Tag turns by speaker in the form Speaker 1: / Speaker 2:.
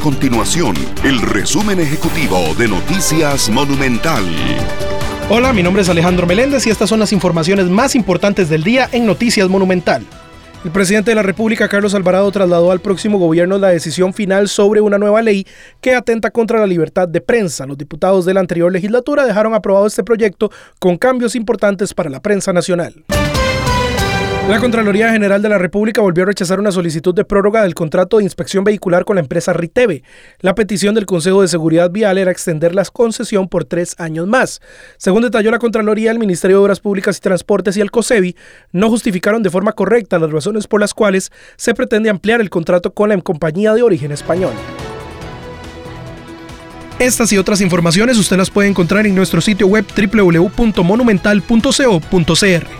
Speaker 1: continuación el resumen ejecutivo de Noticias Monumental.
Speaker 2: Hola, mi nombre es Alejandro Meléndez y estas son las informaciones más importantes del día en Noticias Monumental. El presidente de la República, Carlos Alvarado, trasladó al próximo gobierno la decisión final sobre una nueva ley que atenta contra la libertad de prensa. Los diputados de la anterior legislatura dejaron aprobado este proyecto con cambios importantes para la prensa nacional. La Contraloría General de la República volvió a rechazar una solicitud de prórroga del contrato de inspección vehicular con la empresa Riteve. La petición del Consejo de Seguridad Vial era extender la concesión por tres años más. Según detalló la Contraloría, el Ministerio de Obras Públicas y Transportes y el COSEBI no justificaron de forma correcta las razones por las cuales se pretende ampliar el contrato con la compañía de origen español. Estas y otras informaciones usted las puede encontrar en nuestro sitio web www.monumental.co.cr.